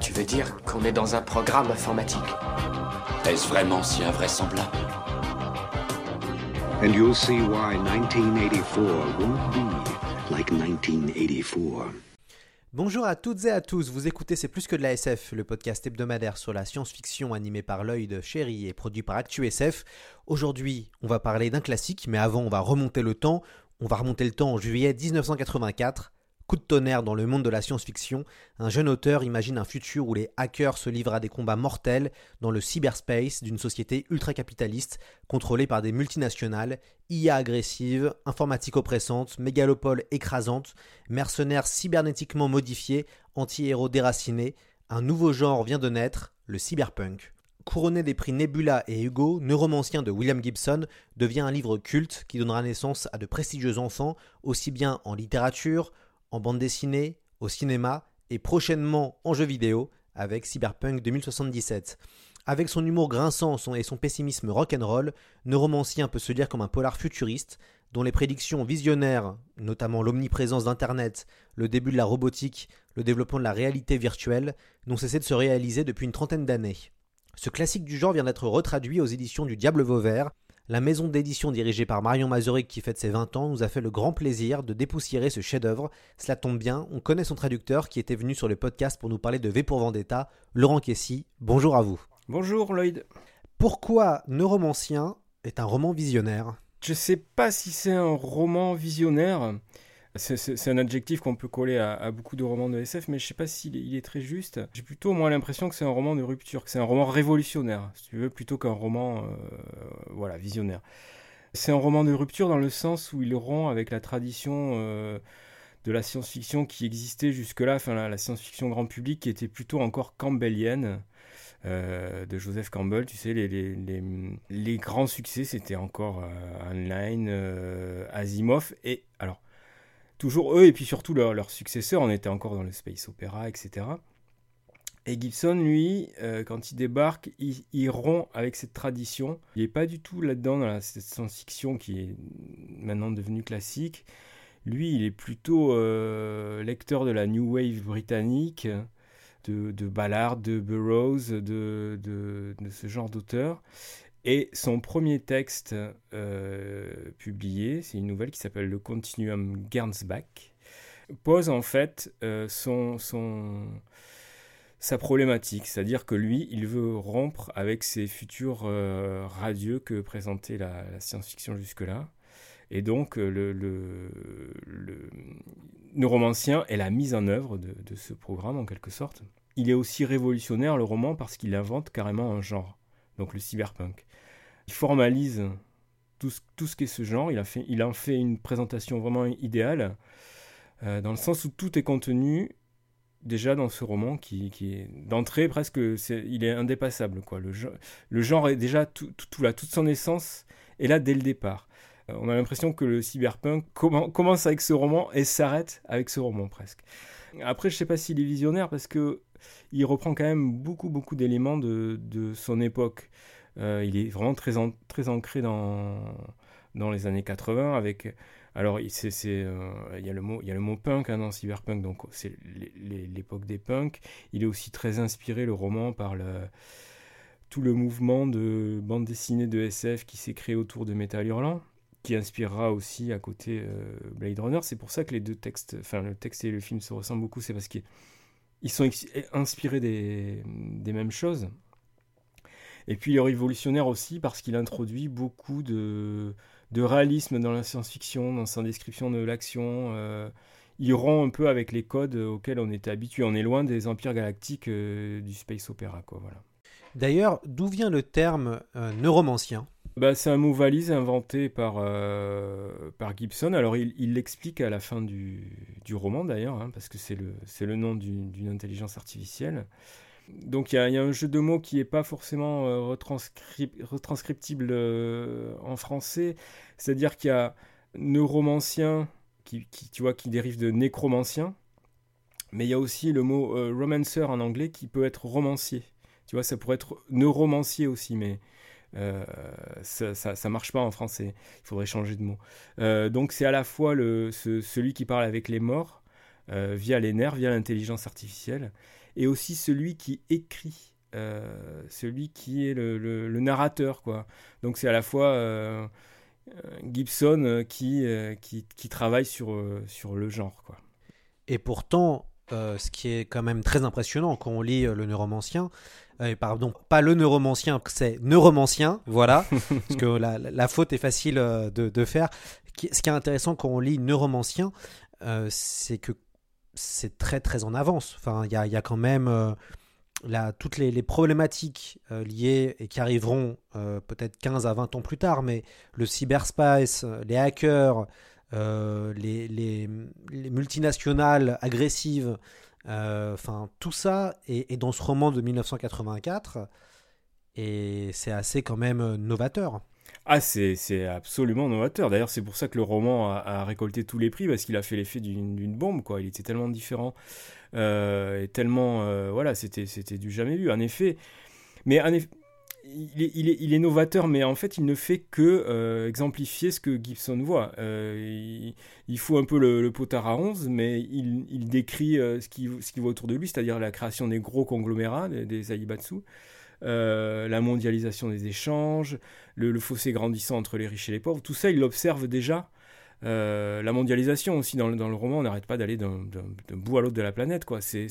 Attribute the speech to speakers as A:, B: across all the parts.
A: Tu veux dire qu'on est dans un programme informatique
B: Est-ce vraiment si invraisemblable
C: And you'll see why 1984 won't be like 1984.
D: Bonjour à toutes et à tous, vous écoutez C'est plus que de la SF, le podcast hebdomadaire sur la science-fiction animé par l'œil de Chéri et produit par ActuSF. Aujourd'hui, on va parler d'un classique, mais avant, on va remonter le temps. On va remonter le temps en juillet 1984. Coup de tonnerre dans le monde de la science-fiction, un jeune auteur imagine un futur où les hackers se livrent à des combats mortels dans le cyberspace d'une société ultra-capitaliste contrôlée par des multinationales, IA agressive, informatique oppressante, mégalopole écrasante, mercenaires cybernétiquement modifiés, anti-héros déracinés. Un nouveau genre vient de naître, le cyberpunk. Couronné des prix Nebula et Hugo, Neuromancien de William Gibson devient un livre culte qui donnera naissance à de prestigieux enfants, aussi bien en littérature, en bande dessinée, au cinéma et prochainement en jeu vidéo avec Cyberpunk 2077. Avec son humour grinçant et son pessimisme rock'n'roll, Neuromancien peut se lire comme un polar futuriste dont les prédictions visionnaires, notamment l'omniprésence d'Internet, le début de la robotique, le développement de la réalité virtuelle, n'ont cessé de se réaliser depuis une trentaine d'années. Ce classique du genre vient d'être retraduit aux éditions du Diable Vauvert, la maison d'édition dirigée par Marion Mazuric qui fête ses 20 ans nous a fait le grand plaisir de dépoussiérer ce chef-d'œuvre. Cela tombe bien, on connaît son traducteur qui était venu sur le podcast pour nous parler de V pour Vendetta, Laurent Kessy. Bonjour à vous.
E: Bonjour Lloyd.
D: Pourquoi Neuromancien est un roman visionnaire?
E: Je sais pas si c'est un roman visionnaire. C'est un adjectif qu'on peut coller à, beaucoup de romans de SF, mais je sais pas s'il est, très juste. J'ai plutôt moi l'impression que c'est un roman de rupture, que c'est un roman révolutionnaire, si tu veux, plutôt qu'un roman, euh, voilà, visionnaire. C'est un roman de rupture dans le sens où il rompt avec la tradition euh, de la science-fiction qui existait jusque-là, enfin la, science-fiction grand public qui était plutôt encore campbellienne. Euh, de Joseph Campbell, tu sais, les, grands succès, c'était encore euh, euh, Asimov, et alors, toujours eux, et puis surtout leurs leur successeurs, on était encore dans le space opéra, etc. Et Gibson, lui, euh, quand il débarque, il, rompt avec cette tradition. Il n'est pas du tout là-dedans, dans la, cette science-fiction qui est maintenant devenue classique. Lui, il est plutôt euh, lecteur de la New Wave britannique, de, de Ballard, de Burroughs, de, de, de ce genre d'auteur. Et son premier texte euh, publié, c'est une nouvelle qui s'appelle Le Continuum Gernsback, pose en fait euh, son, sa problématique, c'est-à-dire que lui, il veut rompre avec ces futurs euh, radieux que présentait la, science-fiction jusque-là. Et donc, le, le, le, neuromancien est la mise en œuvre de ce programme, en quelque sorte. Il est aussi révolutionnaire, le roman, parce qu'il invente carrément un genre, donc le cyberpunk. Il formalise tout ce, tout ce qu'est ce genre, il, en fait une présentation vraiment idéale, euh, dans le sens où tout est contenu déjà dans ce roman qui, est d'entrée presque, il est indépassable. Quoi. Le, genre est déjà tout, là, toute son essence est là dès le départ. Euh, on a l'impression que le cyberpunk com commence avec ce roman et s'arrête avec ce roman presque. Après, je sais pas s'il est visionnaire parce que il reprend quand même beaucoup beaucoup d'éléments de, de, son époque. Euh, il est vraiment très, très ancré dans, dans les années 80 avec alors euh, il y a le mot y a le mot punk hein, dans cyberpunk donc c'est l'époque des punks. Il est aussi très inspiré le roman par le tout le mouvement de bande dessinée de SF qui s'est créé autour de Metal Hurlant qui inspirera aussi à côté euh, Blade Runner. C'est pour ça que les deux textes, enfin le texte et le film se ressemblent beaucoup, c'est parce qu'ils sont inspirés des, mêmes choses. Et puis il est révolutionnaire aussi parce qu'il introduit beaucoup de, de, réalisme dans la science-fiction, dans sa description de l'action. Euh, il rompt un peu avec les codes auxquels on était habitué. On est loin des empires galactiques euh, du space opéra, quoi. Voilà.
D: D'ailleurs, d'où vient le terme euh, neuromancien?
E: Bah, C'est un mot valise inventé par, euh, par Gibson. Alors il l'explique à la fin du, du roman d'ailleurs, hein, parce que c'est le, le nom d'une intelligence artificielle. Donc il y, a un jeu de mots qui n'est pas forcément euh, retranscriptible euh, en français. C'est-à-dire qu'il y a neuromancien qui, tu vois, qui dérive de nécromancien. Mais il y a aussi le mot romancer en anglais qui peut être romancier. Tu vois, ça pourrait être neuromancier aussi, mais euh, ça, ça, marche pas en français. Il faudrait changer de mot. Euh, donc c'est à la fois celui qui parle avec les morts euh, via les nerfs, via l'intelligence artificielle, et aussi celui qui écrit, celui qui est le, narrateur, quoi. Donc c'est à la fois Gibson qui, qui, qui, travaille sur, sur le genre, quoi.
D: Et pourtant, ce qui est quand même très impressionnant quand on lit le neuromancien, euh, pardon, pas le neuromancien, c'est neuromancien, voilà, parce que la, faute est facile euh, de, faire. Ce qui est intéressant quand on lit neuromancien, euh, c'est que c'est très très en avance. Enfin, il y a, quand même toutes les, problématiques liées et qui arriveront peut-être 15 à 20 ans plus tard, mais le cyberspace, les hackers, les, les, multinationales agressives, euh, enfin, tout ça est, dans ce roman de 1984 et c'est assez quand même euh, novateur.
E: Ah, c'est absolument novateur. D'ailleurs, c'est pour ça que le roman a, récolté tous les prix, parce qu'il a fait l'effet d'une bombe, quoi. Il était tellement différent, euh, et tellement... voilà, c'était du jamais vu. En effet, mais en effet, il est, novateur, mais en fait, il ne fait que euh, exemplifier ce que Gibson voit. Euh, il, fout un peu le, potard à 11, mais il, décrit euh, ce qu'il voit autour de lui, c'est-à-dire la création des gros conglomérats, des, des Aibatsu, la mondialisation des échanges, le, fossé grandissant entre les riches et les pauvres. Tout ça, il l'observe déjà euh, la mondialisation aussi dans le, le roman, on n'arrête pas d'aller d'un bout à l'autre de la planète. Quoi. C'est,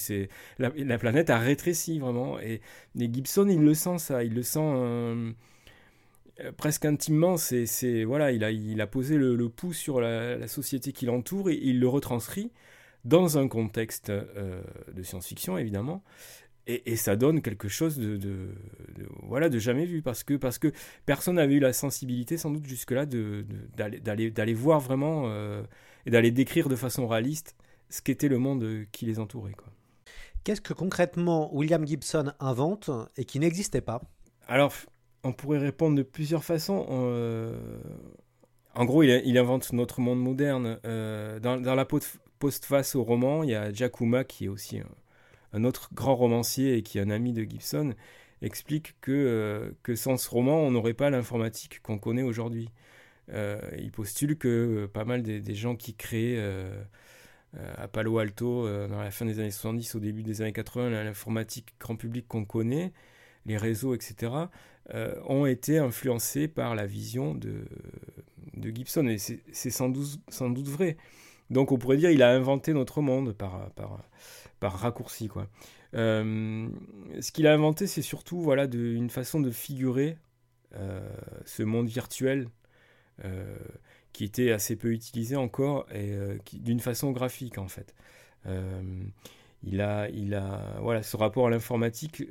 E: la, la, planète a rétréci vraiment. Et, Gibson, il le sent ça, il le sent euh, euh, presque intimement. Voilà, il, a, il a posé le, pouls sur la, société qui l'entoure et il le retranscrit dans un contexte de science-fiction évidemment, et, ça donne quelque chose de, voilà de jamais vu parce que parce que personne n'avait eu la sensibilité sans doute jusque là d'aller d'aller voir vraiment euh, et d'aller décrire de façon réaliste ce qu'était le monde qui les entourait quoi.
D: Qu'est-ce que concrètement William Gibson invente et qui n'existait pas?
E: Alors on pourrait répondre de plusieurs façons. Euh, en gros, il, invente notre monde moderne. Euh, dans, dans, la postface au roman, il y a Jack qui est aussi un autre grand romancier et qui est un ami de Gibson, explique que, euh, sans ce roman, on n'aurait pas l'informatique qu'on connaît aujourd'hui. Euh, il postule que euh, pas mal des, gens qui créent à Palo Alto dans la fin des années 70, au début des années 80, l'informatique grand public qu'on connaît, les réseaux, etc., ont été influencés par la vision de, Gibson. Et c'est sans doute, vrai. Donc on pourrait dire qu'il a inventé notre monde par, par raccourci. Quoi. Euh, ce qu'il a inventé, c'est surtout voilà, une façon de figurer euh, ce monde virtuel euh, qui était assez peu utilisé encore et d'une façon graphique en fait. il a, il a, voilà, ce rapport à l'informatique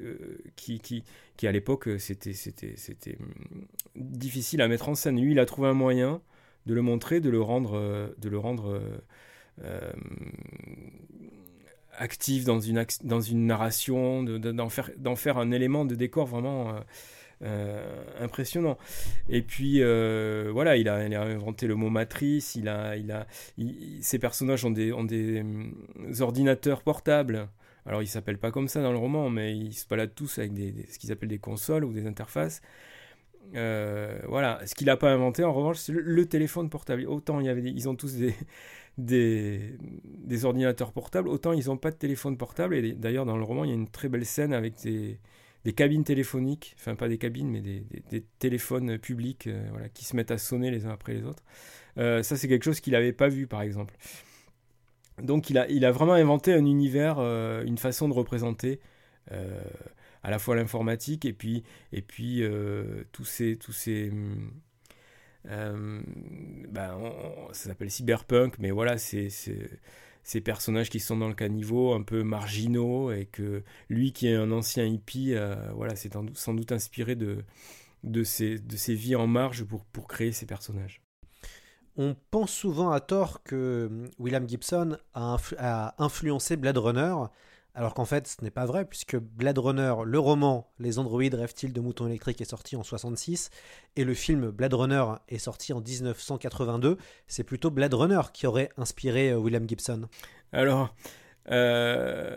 E: qui, qui, qui, à l'époque, c'était, c'était, c'était hum, difficile à mettre en scène. Lui, il a trouvé un moyen de le montrer, de le rendre, de le rendre actif dans une, dans une narration, d'en faire, un élément de décor vraiment euh, euh, impressionnant. Et puis euh, voilà, il a, inventé le mot matrice, il a, il a, ces personnages ont des, des ordinateurs portables. Alors ils s'appellent pas comme ça dans le roman, mais ils se baladent tous avec ce qu'ils appellent des consoles ou des interfaces. voilà, ce qu'il n'a pas inventé en revanche, c'est le, téléphone portable. Autant ils ont tous des, des, ordinateurs portables, autant ils n'ont pas de téléphone portable. Et d'ailleurs, dans le roman, il y a une très belle scène avec des, cabines téléphoniques, enfin pas des cabines, mais des, des, téléphones publics euh, voilà, qui se mettent à sonner les uns après les autres. Euh, ça, c'est quelque chose qu'il n'avait pas vu, par exemple. Donc, il a, il a vraiment inventé un univers, euh, une façon de représenter à la fois l'informatique et puis, et puis tous ces, tous ces hum, ben, ça s'appelle cyberpunk, mais voilà, c'est ces personnages qui sont dans le caniveau, un peu marginaux, et que lui qui est un ancien hippie, euh, voilà, c'est sans doute inspiré de, de ses, de ses vies en marge pour, pour créer ces personnages.
D: On pense souvent à tort que William Gibson a, a influencé Blade Runner, alors qu'en fait ce n'est pas vrai, puisque Blade Runner, le roman Les androïdes rêvent-ils de moutons électriques est sorti en 66, et le film Blade Runner est sorti en 1982. C'est plutôt Blade Runner qui aurait inspiré euh, William Gibson.
E: Alors, euh,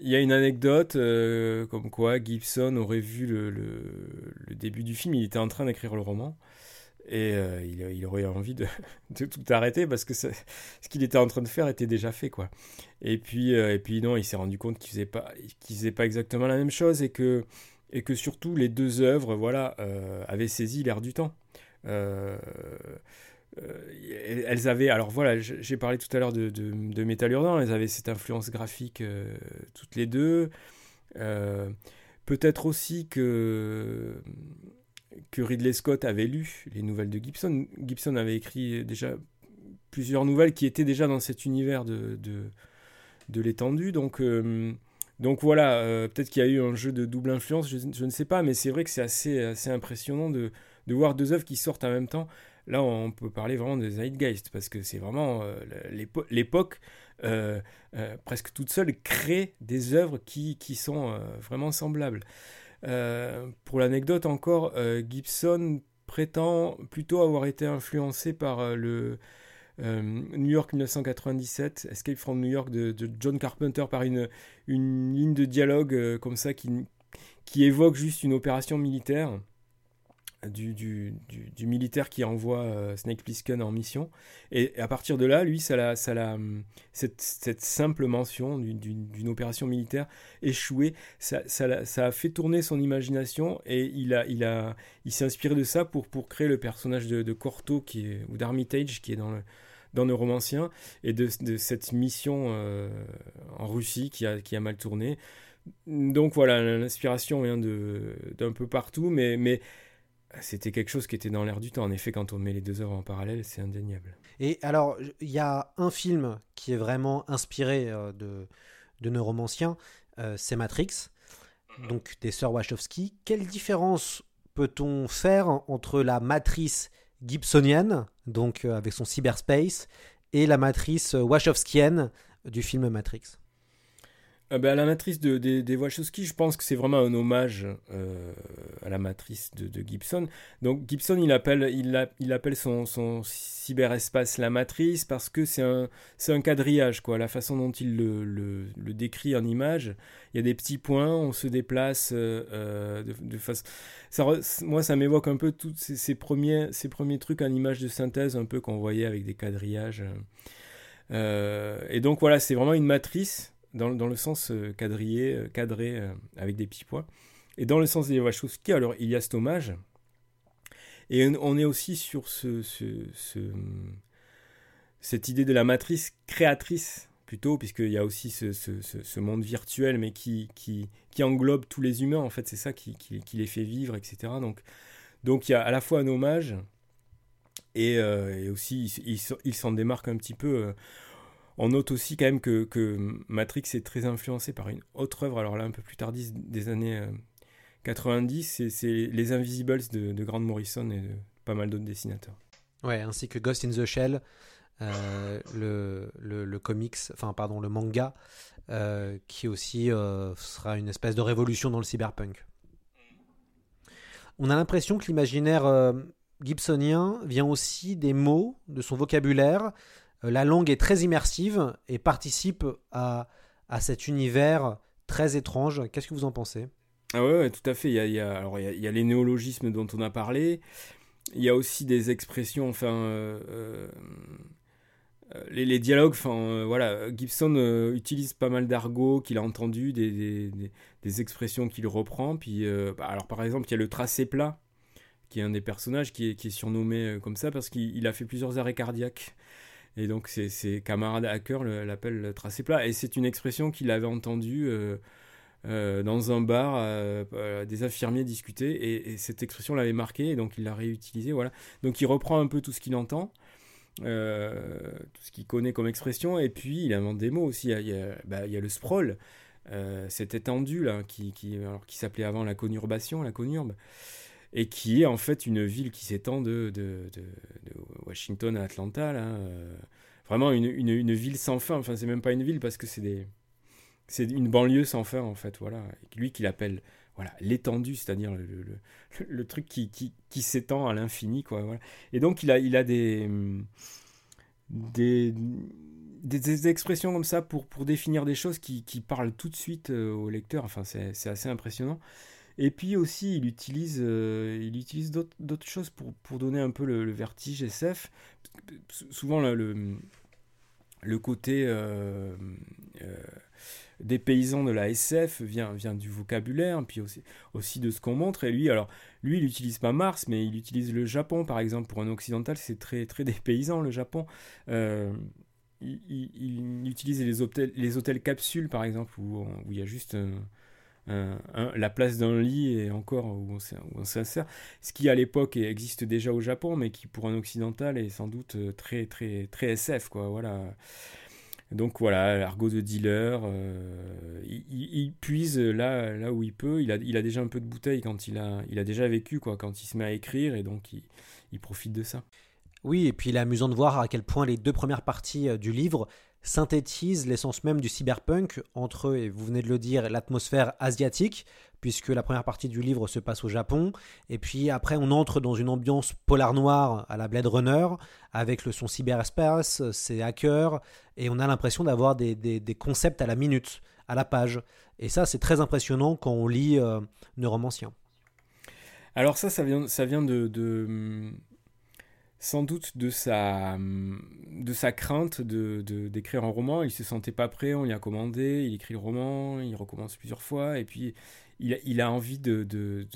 E: il y a une anecdote euh, comme quoi Gibson aurait vu le, début du film, il était en train d'écrire le roman. Et euh, il, aurait envie de, tout arrêter parce que ce qu'il était en train de faire était déjà fait, quoi. Et puis, euh, et puis non, il s'est rendu compte qu'il faisait pas, qu'il faisait pas exactement la même chose et que, et que surtout les deux œuvres, voilà, euh, avaient saisi l'air du temps. Elles avaient, alors voilà, j'ai parlé tout à l'heure de, de, Metal elles avaient cette influence graphique toutes les deux. Peut-être aussi que, que Ridley Scott avait lu les nouvelles de Gibson. Gibson avait écrit déjà plusieurs nouvelles qui étaient déjà dans cet univers de, de, l'étendue. Donc, euh, donc voilà, euh, peut-être qu'il y a eu un jeu de double influence, je, ne sais pas, mais c'est vrai que c'est assez, assez impressionnant de, de voir deux œuvres qui sortent en même temps. Là, on peut parler vraiment de Zeitgeist, parce que c'est vraiment euh, l'épo- l'époque, presque toute seule, crée des œuvres qui, qui sont vraiment semblables. Euh, pour l'anecdote encore, euh, Gibson prétend plutôt avoir été influencé par euh, le New York 1997, Escape from New York de, de John Carpenter, par une, une ligne de dialogue comme ça qui, qui évoque juste une opération militaire? Du, du, militaire qui envoie euh, Snake Plissken en mission. Et, à partir de là, lui, ça l'a, ça l'a, hum, cette, cette simple mention d'une, opération militaire échouée, ça, ça, ça a fait tourner son imagination et il, a, il, a, il s'est inspiré de ça pour, pour créer le personnage de, Corto qui ou d'Armitage qui est dans le, dans romancien et de, cette mission euh, en Russie qui a, qui a mal tourné. Donc voilà, l'inspiration vient d'un peu partout, mais c'était quelque chose qui était dans l'air du temps. En effet, quand on met les deux œuvres en parallèle, c'est indéniable.
D: Et alors, il y a un film qui est vraiment inspiré euh, de, de nos romanciens, euh, c'est Matrix, donc des sœurs Wachowski. Quelle différence peut-on faire entre la matrice gibsonienne, donc euh, avec son cyberspace, et la matrice wachowskienne du film Matrix?
E: Ben, la matrice de, des, des Wachowski, je pense que c'est vraiment un hommage euh, à la matrice de, de Gibson. Donc Gibson, il appelle, il, appelle son, cyberespace la matrice parce que c'est un, quadrillage, quoi. La façon dont il le, décrit en image, il y a des petits points, on se déplace euh, euh, de, de façon... Moi, ça m'évoque un peu tous ces, premiers, ces premiers trucs en image de synthèse, un peu qu'on voyait avec des quadrillages. Euh, et donc voilà, c'est vraiment une matrice dans, le sens euh, quadrillé, euh, cadré, euh, avec des petits points. Et dans le sens des Wachowski, alors il y a cet hommage. Et on- est aussi sur ce, ce- ce- cette idée de la matrice créatrice, plutôt, puisqu'il y a aussi ce, monde virtuel, mais qui, englobe tous les humains, en fait, c'est ça qui, les fait vivre, etc. Donc, donc il y a à la fois un hommage, et, aussi il, s'en- démarque un petit peu. On note aussi quand même que, Matrix est très influencé par une autre œuvre, alors là un peu plus tardive des années euh, 90, c'est- c'est Les Invisibles de, Grant Morrison et de pas mal d'autres dessinateurs.
D: Ouais, ainsi que Ghost in the Shell, euh, le, comics, enfin pardon, le manga, euh, qui aussi euh, sera une espèce de révolution dans le cyberpunk. On a l'impression que l'imaginaire euh, gibsonien vient aussi des mots, de son vocabulaire. Euh, la langue est très immersive et participe à, à cet univers très étrange. Qu'est-ce que vous en pensez?
E: Ah ouais, tout à fait. Il y a, alors il y a, les néologismes dont on a parlé. Il y a aussi des expressions, enfin, euh, euh, les, dialogues, enfin, voilà, Gibson utilise pas mal d'argot qu'il a entendu, des, des, expressions qu'il reprend. Puis, bah, alors par exemple, il y a le tracé plat, qui est un des personnages qui est, qui est surnommé comme ça parce qu'il il a fait plusieurs arrêts cardiaques. Et donc ses, ses camarades hackers le- l'appellent le tracé plat. Et c'est une expression qu'il avait entendue. euh, euh, dans un bar, euh, des infirmiers discutaient et, et cette expression l'avait marqué et donc il l'a réutilisée. Voilà. Donc il reprend un peu tout ce qu'il entend, tout ce qu'il connaît comme expression et puis il invente des mots aussi. Il y a, bah, le sprawl, cette étendue là qui, qui, qui s'appelait avant la conurbation, la conurbe. Et qui est en fait une ville qui s'étend de, Washington à Atlanta, euh, vraiment une, ville sans fin. Enfin, c'est même pas une ville parce que c'est une banlieue sans fin en fait, voilà. Lui qu'il appelle voilà l'étendue, c'est-à-dire le, truc qui, s'étend à l'infini, quoi. Et donc il a, des, expressions comme ça pour, définir des choses qui, qui parlent tout de suite euh, au lecteur. Enfin, c'est assez impressionnant. Et puis aussi, il utilise, euh, il utilise d'autres choses pour, pour, donner un peu le, vertige SF. Souvent, le, le, côté euh, euh, des paysans de la SF vient, vient du vocabulaire, puis aussi, aussi de ce qu'on montre. Et lui, alors, lui, il n'utilise pas Mars, mais il utilise le Japon, par exemple. Pour un occidental, c'est très, très dépaysant, le Japon. Euh, il, il, il, utilise les hôtels, les hôtels capsules, par exemple, où, il y a juste un, la place d'un lit et encore où on s'insère. Ce qui à l'époque existe déjà au Japon, mais qui pour un occidental est sans doute très très très SF quoi. Voilà. Donc voilà, l'argot de dealer, euh, il, puise là, là où il peut. Il a, il a déjà un peu de bouteille quand il a, il a déjà vécu quoi, quand il se met à écrire et donc il profite de ça.
D: Oui, et puis il est amusant de voir à quel point les deux premières parties du livre synthétise l'essence même du cyberpunk entre, et vous venez de le dire, l'atmosphère asiatique, puisque la première partie du livre se passe au Japon, et puis après on entre dans une ambiance polar noire à la Blade Runner, avec le son cyberespace, ses hackers, et on a l'impression d'avoir des, des, concepts à la minute, à la page. Et ça c'est très impressionnant quand on lit euh, Neuromancien.
E: Alors ça, ça vient, ça vient de sans doute de sa, de sa crainte de, de, d'écrire un roman. Il se sentait pas prêt, on lui a commandé, il écrit le roman, il recommence plusieurs fois, et puis il, a envie de, de,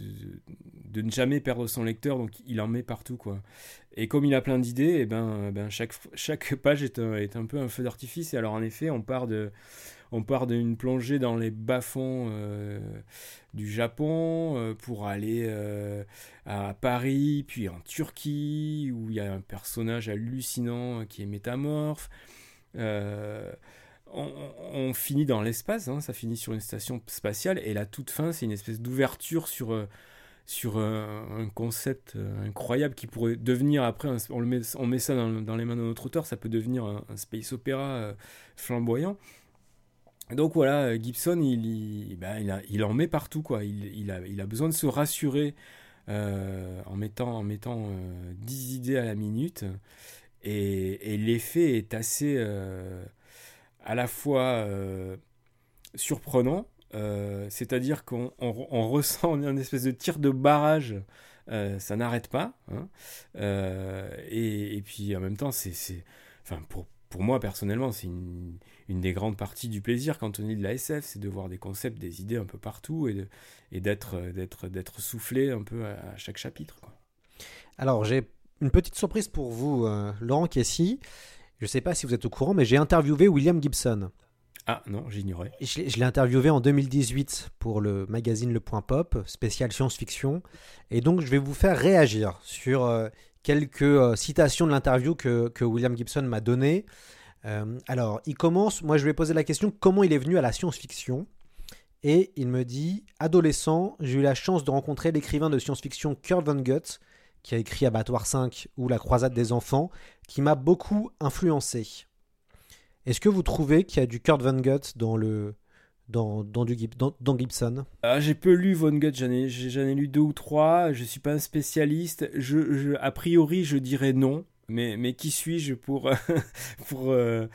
E: de, ne jamais perdre son lecteur, donc il en met partout. quoi. Et comme il a plein d'idées, et eh ben, ben chaque, chaque page est un, est un peu un feu d'artifice. Et alors en effet, on part de on part d'une plongée dans les bas-fonds euh, du Japon euh, pour aller euh, à Paris, puis en Turquie, où il y a un personnage hallucinant qui est métamorphe. On, finit dans l'espace, hein, ça finit sur une station spatiale, et la toute fin, c'est une espèce d'ouverture sur un, concept incroyable qui pourrait devenir après, on, met, ça dans, dans, les mains de notre auteur, ça peut devenir un, un space opéra flamboyant. Donc voilà, Gibson, il, ben, il, en met partout, quoi. Il, a, il a besoin de se rassurer euh, en mettant, en mettant euh, 10 idées à la minute. Et, et l'effet est assez euh, à la fois euh, surprenant, euh, c'est-à-dire qu'on on, on ressent une espèce de tir de barrage. ça n'arrête pas. Hein. Et, et, puis en même temps, c'est. Enfin, pour, pour moi personnellement, c'est une, une, des grandes parties du plaisir quand on lit de la SF, c'est de voir des concepts, des idées un peu partout et, et d'être, d'être, d'être soufflé un peu à, chaque chapitre. Quoi.
D: Alors j'ai une petite surprise pour vous, euh, Laurent Kessy. Je ne sais pas si vous êtes au courant, mais j'ai interviewé William Gibson.
E: Ah non, j'ignorais.
D: Je, je l'ai interviewé en 2018 pour le magazine Le Point Pop, spécial science-fiction. Et donc je vais vous faire réagir sur euh, quelques euh, citations de l'interview que, que, William Gibson m'a donné. Euh, alors, il commence, moi je vais poser la question comment il est venu à la science-fiction? Et il me dit Adolescent, j'ai eu la chance de rencontrer l'écrivain de science-fiction Kurt Vonnegut, qui a écrit Abattoir 5 ou La croisade des enfants, qui m'a beaucoup influencé. Est-ce que vous trouvez qu'il y a du Kurt Vonnegut dans le, dans, dans, Gibson.
E: Ah, J'ai peu lu j'en ai, j'en ai lu deux ou trois, je suis pas un spécialiste, a priori je dirais non, mais, mais qui suis-je pour, pour, euh,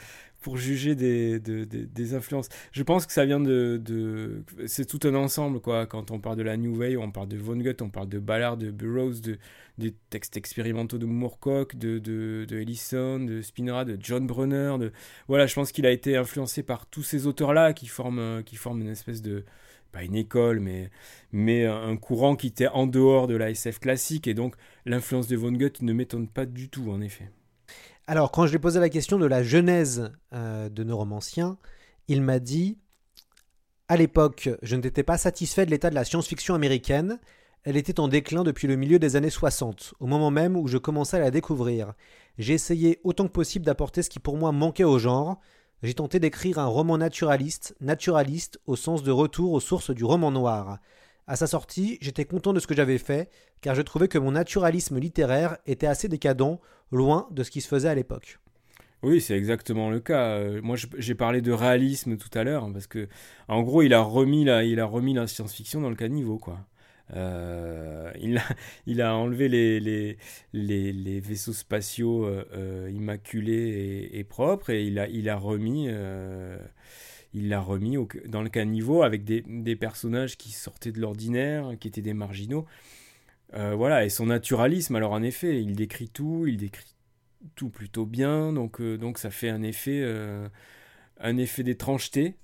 E: pour juger des, de, de, des influences Je pense que ça vient de... de c'est tout un ensemble, quoi. Quand on parle de la New Wave, on parle de Vonnegut, on parle de Ballard, de Burroughs, de, des textes expérimentaux de Moorcock, de, de, de Ellison, de Spinrad, de John Brunner. De... Voilà, je pense qu'il a été influencé par tous ces auteurs-là qui forment, qui forment une espèce de pas une école, mais, mais un courant qui était en dehors de la SF classique, et donc l'influence de Vonnegut ne m'étonne pas du tout, en effet.
D: Alors, quand je lui ai posé la question de la genèse euh, de Neuromancien, il m'a dit À l'époque, je n'étais pas satisfait de l'état de la science-fiction américaine. Elle était en déclin depuis le milieu des années 60, au moment même où je commençais à la découvrir. J'ai essayé autant que possible d'apporter ce qui pour moi manquait au genre. J'ai tenté d'écrire un roman naturaliste, naturaliste au sens de retour aux sources du roman noir. À sa sortie, j'étais content de ce que j'avais fait, car je trouvais que mon naturalisme littéraire était assez décadent, loin de ce qui se faisait à l'époque.
E: Oui, c'est exactement le cas. Euh, moi, j'ai parlé de réalisme tout à l'heure, parce que, en gros, il a remis la, il a remis la science-fiction dans le caniveau, quoi. Euh, il, a, il a enlevé les, les, les, vaisseaux spatiaux euh, immaculés et, propres, et il a, il a remis, il l'a remis dans le caniveau avec des, personnages qui sortaient de l'ordinaire, qui étaient des marginaux. Euh, voilà, et son naturalisme, alors en effet, il décrit tout, il décrit tout plutôt bien, donc, euh, donc ça fait un effet, euh, effet d'étrangeté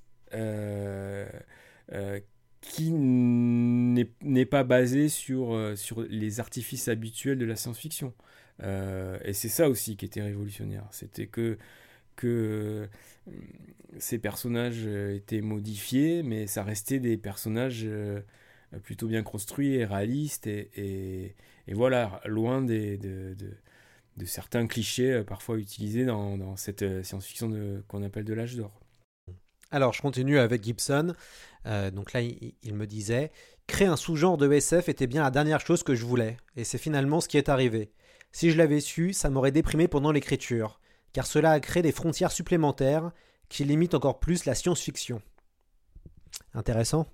E: qui n'est pas basé sur, sur les artifices habituels de la science-fiction. Et c'est ça aussi qui était révolutionnaire, c'était que, que euh, ces personnages euh, étaient modifiés, mais ça restait des personnages euh, plutôt bien construits et réalistes, et, voilà, loin de, certains clichés parfois utilisés dans, cette science-fiction qu'on appelle de l'âge d'or.
D: Alors, je continue avec Gibson. Donc là, il me disait Créer un sous-genre de SF était bien la dernière chose que je voulais, et c'est finalement ce qui est arrivé. Si je l'avais su, ça m'aurait déprimé pendant l'écriture, car cela a créé des frontières supplémentaires qui limitent encore plus la science-fiction. Intéressant.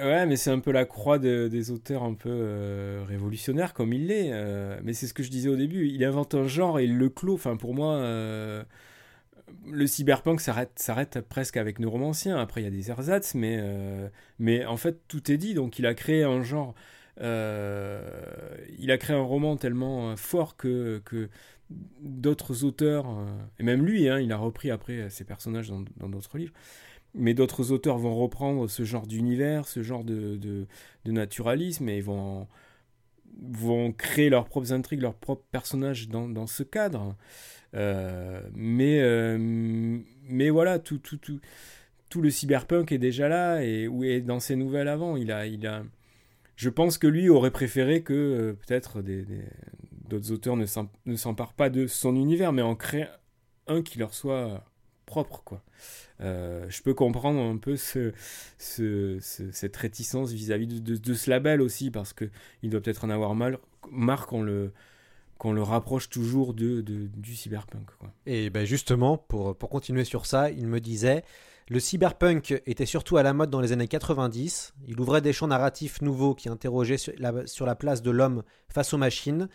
E: Euh, ouais, mais c'est un peu la croix de- des auteurs un peu euh, révolutionnaires comme il l'est. euh, mais c'est ce que je disais au début. Il invente un genre et le clôt. Enfin, pour moi, le cyberpunk s'arrête, presque avec Neuromancien. Après, il y a des ersatz, mais, en fait, tout est dit. Donc, il a créé un genre. il a créé un roman tellement fort que d'autres auteurs, euh, et même lui, hein, il a repris après ses personnages dans d'autres livres, mais d'autres auteurs vont reprendre ce genre d'univers, ce genre de, de, naturalisme, et vont, vont créer leurs propres intrigues, leurs propres personnages dans, dans ce cadre. Euh, mais, euh, mais voilà, tout, tout, tout, tout le cyberpunk est déjà là, et dans ses nouvelles avant. Il a, il a, je pense que lui aurait préféré que peut-être des- d'autres auteurs ne s'em- ne s'emparent pas de son univers, mais en créent un qui leur soit propre, quoi. Euh, je peux comprendre un peu ce, ce- ce- cette réticence vis-à-vis de, ce label aussi, parce que il doit peut-être en avoir mal, marre qu'on le, le rapproche toujours de, du cyberpunk.
D: Et ben justement, pour, pour continuer sur ça, il me disait Le cyberpunk était surtout à la mode dans les années 90. Il ouvrait des champs narratifs nouveaux qui interrogeaient sur la place de l'homme face aux machines.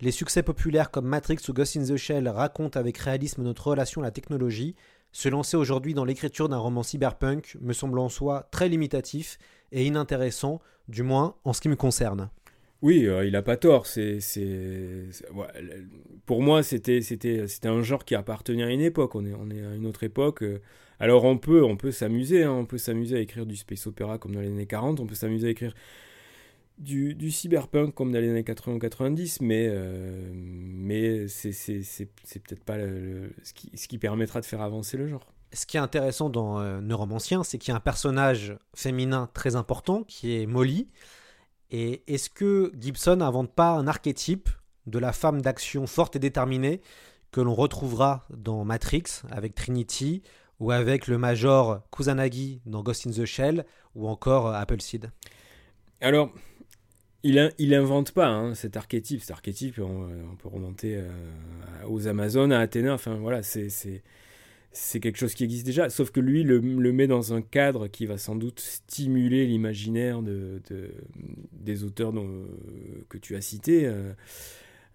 D: Les succès populaires comme Matrix ou Ghost in the Shell racontent avec réalisme notre relation à la technologie. Se lancer aujourd'hui dans l'écriture d'un roman cyberpunk me semble en soi très limitatif et inintéressant, du moins en ce qui me concerne.
E: Oui, euh, il a pas tort. C'est, pour moi, c'était, un genre qui appartenait à une époque. On est, à une autre époque. euh. Alors on peut, on peut s'amuser. hein, on peut s'amuser à écrire du space opéra comme dans les années 40. On peut s'amuser à écrire du, du cyberpunk comme dans les années 80 ou 90. Mais, euh, mais c'est, c'est, c'est, c'est peut-être pas le- le- ce, qui, ce qui permettra de faire avancer le genre.
D: Ce qui est intéressant dans euh, Neuromancien, c'est qu'il y a un personnage féminin très important qui est Molly. Et est-ce que Gibson n'invente pas un archétype de la femme d'action forte et déterminée que l'on retrouvera dans Matrix avec Trinity ou avec le Major Kusanagi dans Ghost in the Shell ou encore euh, Appleseed?
E: Alors, il, il invente pas hein, cet archétype. Cet archétype, on, peut remonter euh, aux Amazones, à Athéna. Enfin, voilà, c'est quelque chose qui existe déjà. Sauf que lui le, le met dans un cadre qui va sans doute stimuler l'imaginaire de, de- des auteurs dont- que tu as cités. euh.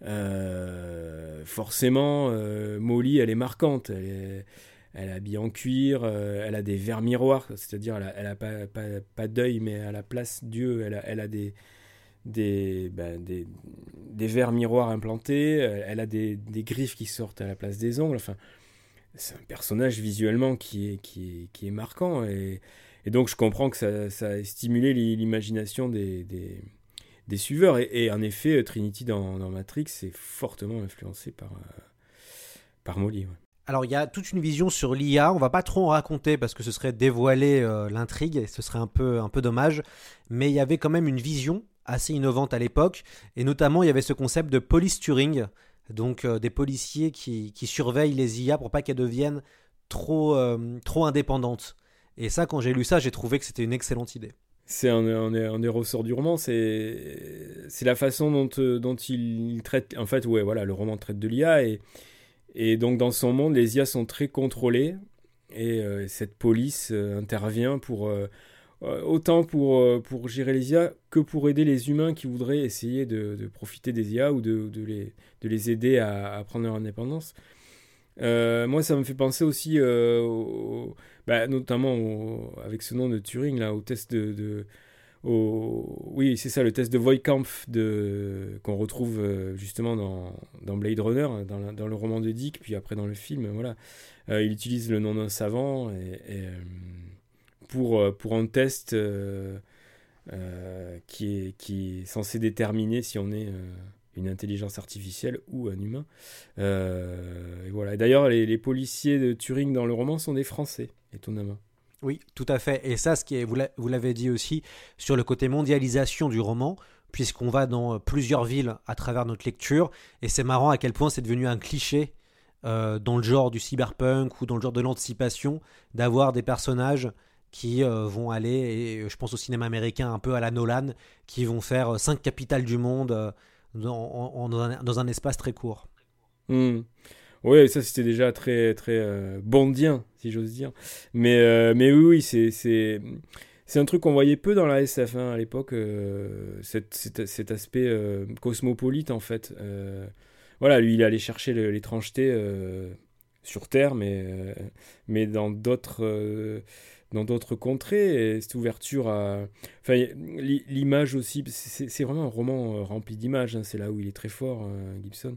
E: Euh, forcément, Molly, elle est marquante. Elle est, elle est en cuir, elle a des verres miroirs, c'est-à-dire elle a, elle a pas, pas, pas d'œil, mais à la place d'yeux, elle elle a des, des, ben, des, des verres miroirs implantés, elle, elle a des, des griffes qui sortent à la place des ongles. Enfin, c'est un personnage visuellement qui est, qui est, qui est marquant. Et, et donc, je comprends que ça, ça a stimulé l'i- l'imagination des, des, des suiveurs. Et, en effet, Trinity dans, dans Matrix est fortement influencé par, euh, par Molly.
D: Alors il y a toute une vision sur l'IA, on va pas trop en raconter parce que ce serait dévoiler euh, l'intrigue et ce serait un peu, un peu dommage, mais il y avait quand même une vision assez innovante à l'époque, et notamment il y avait ce concept de police Turing, donc euh, des policiers qui, surveillent les IA pour pas qu'elles deviennent trop, euh, trop indépendantes. Et ça, quand j'ai lu ça, j'ai trouvé que c'était une excellente idée.
E: c'est un, un, un, des ressorts du roman, c'est la façon dont, euh, dont il, traite. En fait, ouais, voilà, le roman traite de l'IA et, et donc dans son monde, les IA sont très contrôlées et cette police intervient pour autant pour, euh, pour gérer les IA que pour aider les humains qui voudraient essayer de, profiter des IA ou de, les, de les aider à, prendre leur indépendance. Euh, moi, ça me fait penser aussi, euh, au, bah, notamment avec ce nom de Turing, là, au test de. oui, c'est ça, le test de Voigtkampf qu'on retrouve euh, justement dans, Blade Runner, dans, la, dans, le roman de Dick, puis après dans le film. Voilà. Euh, il utilise le nom d'un savant et, pour, pour un test qui, est, qui est censé déterminer si on est une intelligence artificielle ou un humain. Euh, voilà. D'ailleurs, les, policiers de Turing dans le roman sont des Français, étonnamment.
D: Oui, tout à fait. Et ça, ce qui est, vous l'avez dit aussi, sur le côté mondialisation du roman, puisqu'on va dans plusieurs villes à travers notre lecture, et c'est marrant à quel point c'est devenu un cliché euh, dans le genre du cyberpunk ou dans le genre de l'anticipation, d'avoir des personnages qui euh, vont aller, et je pense au cinéma américain un peu à la Nolan, qui vont faire cinq capitales du monde. Euh, dans, dans, un, dans, un, espace très court.
E: Mmh. Oui, ça c'était déjà très très euh, bondien, si j'ose dire. Mais, euh, mais oui, oui c'est, c'est, c'est un truc qu'on voyait peu dans la SF hein, à l'époque, euh, cet, aspect euh, cosmopolite en fait. Euh, voilà, lui il allait chercher l'étrangeté sur Terre, mais, mais dans d'autres dans d'autres contrées, et cette ouverture à... Enfin, l'image aussi, c'est vraiment un roman rempli d'images, hein, c'est là où il est très fort, euh, Gibson.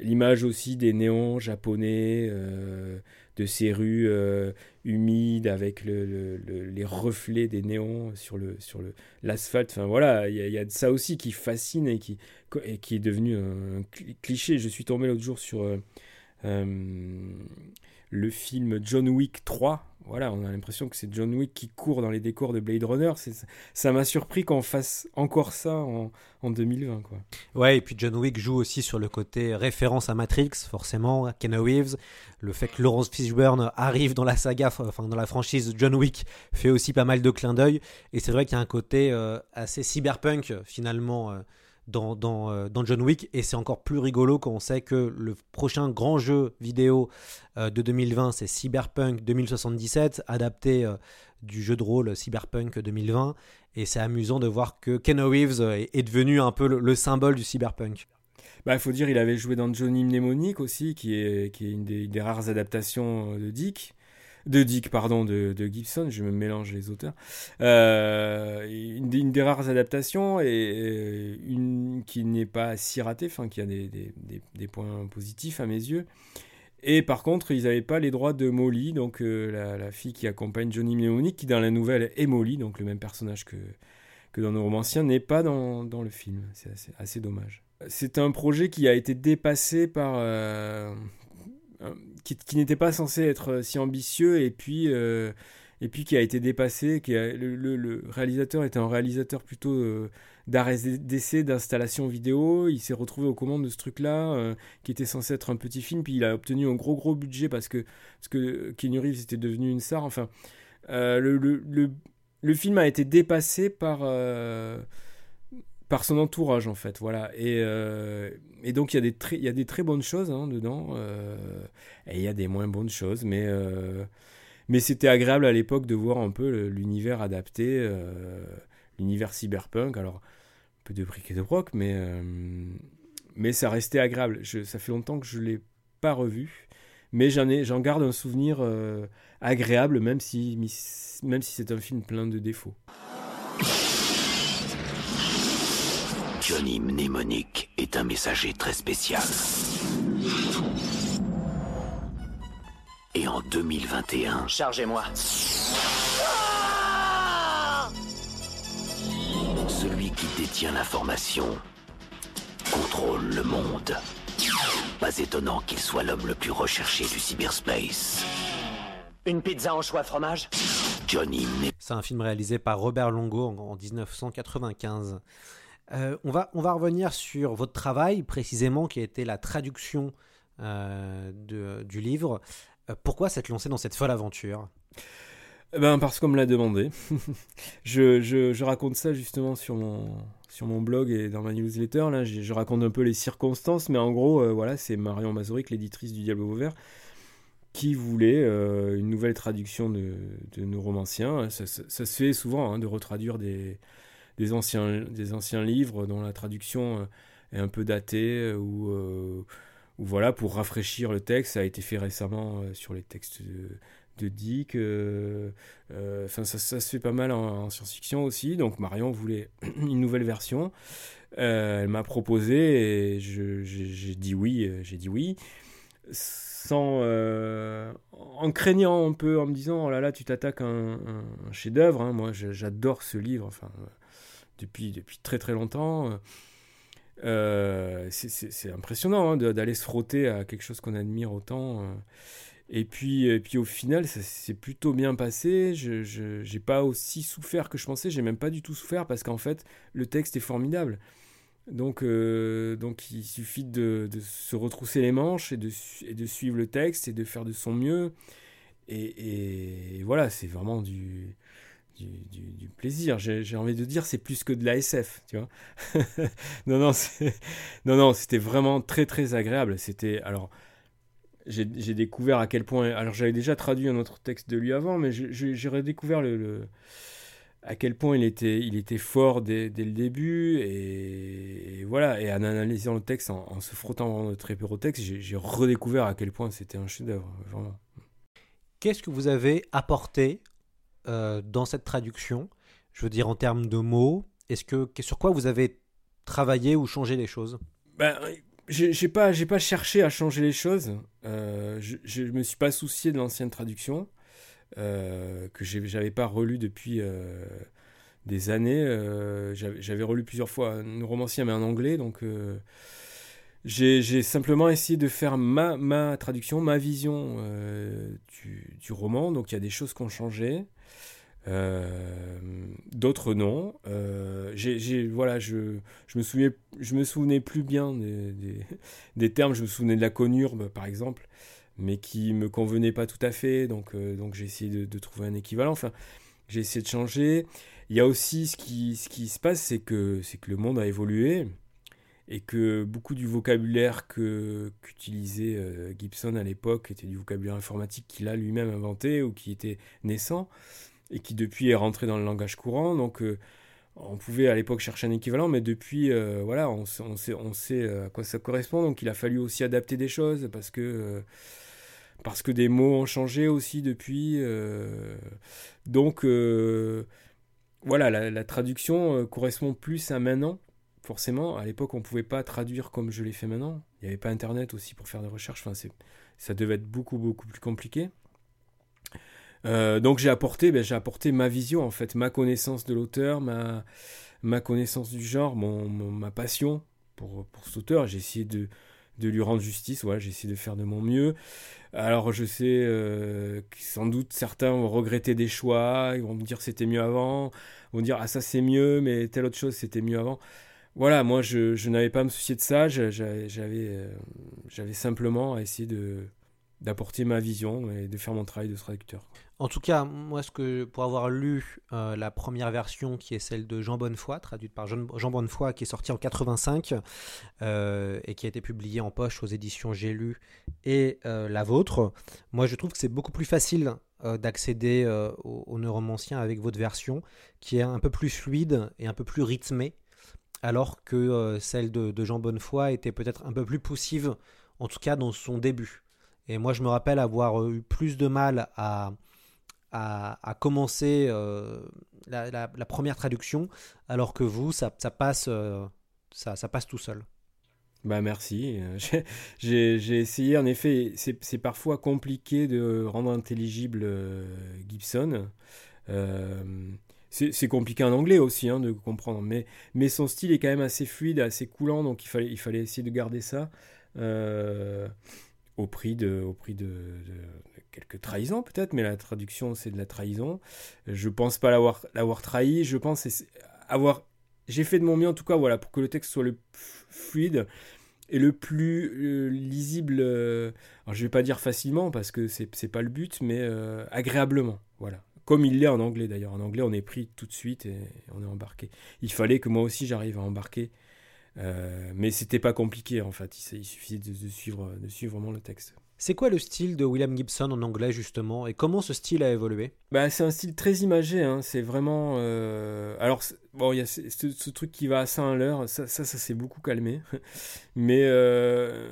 E: L'image aussi des néons japonais, euh, de ces rues euh, humides avec le, le, le, les reflets des néons sur le sur le l'asphalte. Enfin voilà, il y, a ça aussi qui fascine et qui et qui est devenu un cliché. Je suis tombé l'autre jour sur le film John Wick 3. Voilà, on a l'impression que c'est John Wick qui court dans les décors de Blade Runner. Ça m'a surpris qu'on fasse encore ça en, en, 2020. Quoi.
D: Ouais, et puis John Wick joue aussi sur le côté référence à Matrix, forcément, Ken Reeves. Le fait que Laurence Fishburne arrive dans la saga, enfin dans la franchise John Wick, fait aussi pas mal de clins d'œil. Et c'est vrai qu'il y a un côté euh, assez cyberpunk, finalement. Euh, dans, dans, euh, dans, John Wick. Et c'est encore plus rigolo quand on sait que le prochain grand jeu vidéo euh, de 2020 c'est Cyberpunk 2077 adapté euh, du jeu de rôle Cyberpunk 2020 et c'est amusant de voir que Ken Reeves est, devenu un peu le, le symbole du cyberpunk.
E: Bah, il faut dire, il avait joué dans Johnny Mnemonic aussi, qui est, qui est une des, des rares adaptations de Dick de Dick, pardon, de, de, Gibson, je me mélange les auteurs. Euh, une, des rares adaptations et une qui n'est pas si ratée, enfin qui a des, des, des, points positifs à mes yeux. Et par contre, ils n'avaient pas les droits de Molly, donc euh, la, fille qui accompagne Johnny Mnemonic, qui dans la nouvelle est Molly, donc le même personnage que, que dans nos romanciens, n'est pas dans, dans, le film. C'est assez, dommage. C'est un projet qui a été dépassé par, euh, qui, n'était pas censé être si ambitieux et puis euh, et puis qui a été dépassé qui a, le, réalisateur était un réalisateur plutôt euh, d'arrêt d'essai d'installation vidéo. Il s'est retrouvé aux commandes de ce truc là euh, qui était censé être un petit film. Puis il a obtenu un gros gros budget parce que parce que Keanu Reeves était devenu une star. Enfin le, le, film a été dépassé par par son entourage en fait voilà. Et, euh, et donc il y a des très il y a des très bonnes choses hein, dedans euh, et il y a des moins bonnes choses mais euh, mais c'était agréable à l'époque de voir un peu l'univers adapté l'univers cyberpunk. Alors un peu de briques et de broc mais mais ça restait agréable. Je, ça fait longtemps que je l'ai pas revu mais j'en ai j'en garde un souvenir agréable même si même si c'est un film plein de défauts
B: Johnny Mnémonique est un messager très spécial. Et en 2021...
F: Chargez-moi.
B: Celui qui détient l'information contrôle le monde. Pas étonnant qu'il soit l'homme le plus recherché du cyberspace.
F: Une pizza en choix fromage
B: Johnny
D: C'est un film réalisé par Robert Longo en, en 1995. Euh, on, va, on va revenir sur votre travail précisément qui a été la traduction euh, du livre. Euh, pourquoi s'être lancé dans cette folle aventure?
E: Eh Ben parce qu'on me l'a demandé. je, je, raconte ça justement sur mon, sur mon blog et dans ma newsletter. Là, je, raconte un peu les circonstances, mais en gros, voilà, c'est Marion Mazuric, l'éditrice du Diable Vauvert, qui voulait une nouvelle traduction de, nos romanciens. Ça, se fait souvent hein, de retraduire des, des, anciens, des anciens livres dont la traduction euh, est un peu datée ou, ou voilà pour rafraîchir le texte. Ça a été fait récemment sur les textes de Dick. Euh, euh, ça, ça, se fait pas mal en, science-fiction aussi. Donc Marion voulait une nouvelle version. Euh, elle m'a proposé et j'ai dit oui. J'ai dit oui. Sans, en craignant un peu, en me disant oh là là, tu t'attaques à un, un chef-d'œuvre. Hein. Moi, j'adore ce livre. Enfin, depuis depuis très très longtemps. c'est impressionnant hein, d'aller se frotter à quelque chose qu'on admire autant. Et puis, et puis au final, ça s'est plutôt bien passé. Je n'ai pas aussi souffert que je pensais. J'ai même pas du tout souffert parce qu'en fait, le texte est formidable. Donc, euh, donc il suffit de, se retrousser les manches et de, de, suivre le texte et de faire de son mieux. Et, et voilà, c'est vraiment du, du, plaisir. J'ai envie de dire, c'est plus que de la SF, tu vois. non, non, non, non, c'était vraiment très, très agréable. C'était, alors, j'ai découvert à quel point. Alors j'avais déjà traduit un autre texte de lui avant, mais j'ai redécouvert le, à quel point il était, il était fort dès, le début. Et, voilà, et en analysant le texte, en, se frottant très peu texte, j'ai redécouvert à quel point c'était un chef-d'œuvre, vraiment.
D: Qu'est-ce que vous avez apporté euh, dans cette traduction Je veux dire en termes de mots. Est-ce que sur quoi vous avez travaillé ou changé les choses?
E: Ben, j'ai pas, j'ai pas cherché à changer les choses. Euh, je, je me suis pas soucié de l'ancienne traduction euh, que j'avais pas relu depuis des années. J'avais relu plusieurs fois un romancier mais en anglais, donc j'ai simplement essayé de faire ma, ma traduction, ma vision du, du, roman. Donc il y a des choses qui ont changé. Euh, d'autres non. Euh, voilà, je, je, me souvenais, je me souvenais plus bien des, des, termes. Je me souvenais de la conurbe, par exemple, mais qui me convenait pas tout à fait. Donc, euh, donc j'ai essayé de, trouver un équivalent. Enfin, j'ai essayé de changer. Il y a aussi ce qui, ce qui se passe, c'est que, c'est que le monde a évolué et que beaucoup du vocabulaire que, qu'utilisait Gibson à l'époque était du vocabulaire informatique qu'il a lui-même inventé ou qui était naissant et qui depuis est rentré dans le langage courant. Donc euh, on pouvait à l'époque chercher un équivalent, mais depuis, euh, voilà, on, sait, euh, à quoi ça correspond. Donc il a fallu aussi adapter des choses parce que, parce que des mots ont changé aussi depuis. donc voilà, la traduction correspond plus à maintenant. Forcément, à l'époque, on ne pouvait pas traduire comme je l'ai fait maintenant. Il n'y avait pas Internet aussi pour faire des recherches. Ça devait être beaucoup, beaucoup plus compliqué. Euh, donc j'ai apporté, ben, j'ai apporté ma vision en fait, ma connaissance de l'auteur, ma, connaissance du genre, mon, ma passion pour, pour cet auteur. J'ai essayé de, lui rendre justice, j'ai essayé de faire de mon mieux. Alors je sais euh, que sans doute certains vont regretter des choix, ils vont me dire c'était mieux avant, vont dire ah ça c'est mieux, mais telle autre chose c'était mieux avant. Voilà, moi je, n'avais pas à me soucier de ça, j'avais, euh, j'avais simplement à essayer d'apporter ma vision et de faire mon travail de traducteur.
D: En tout cas, moi, ce que pour avoir lu euh, la première version, qui est celle de Jean Bonnefoy, traduite par Jean, Bonnefoy, qui est sortie en 85 euh, et qui a été publiée en poche aux éditions J'ai lu et la vôtre, moi, je trouve que c'est beaucoup plus facile d'accéder euh, au, au neuromancien avec votre version, qui est un peu plus fluide et un peu plus rythmée, alors que euh, celle de, Jean Bonnefoy était peut-être un peu plus poussive, en tout cas dans son début. Et moi, je me rappelle avoir eu plus de mal à, à, commencer euh, la, première traduction, alors que vous, ça, passe, euh, ça, passe tout seul.
E: Bah merci. J'ai essayé, en effet, c'est parfois compliqué de rendre intelligible euh, Gibson. C'est compliqué en anglais aussi hein, de comprendre, mais, mais son style est quand même assez fluide, assez coulant, donc il fallait, il fallait essayer de garder ça. Euh, au prix de, au prix de, quelques trahisons peut-être, mais la traduction c'est de la trahison. Je pense pas l'avoir l'avoir trahi, je pense avoir j'ai fait de mon mieux en tout cas voilà pour que le texte soit le fluide et le plus euh, lisible euh, alors je vais pas dire facilement parce que c'est c'est pas le but mais euh, agréablement voilà comme il l'est en anglais d'ailleurs. En anglais, on est pris tout de suite et on est embarqué. Il fallait que moi aussi j'arrive à embarquer, euh, mais c'était pas compliqué en fait. Il, il suffisait de, de suivre, de suivre vraiment le texte.
D: C'est quoi le style de William Gibson en anglais justement? Et comment ce style a évolué?
E: Bah, C'est un style très imagé, hein. c'est vraiment... Euh... Alors, bon, il y a ce, truc qui va à 100 à l'heure, ça, ça, ça s'est beaucoup calmé. Mais, euh...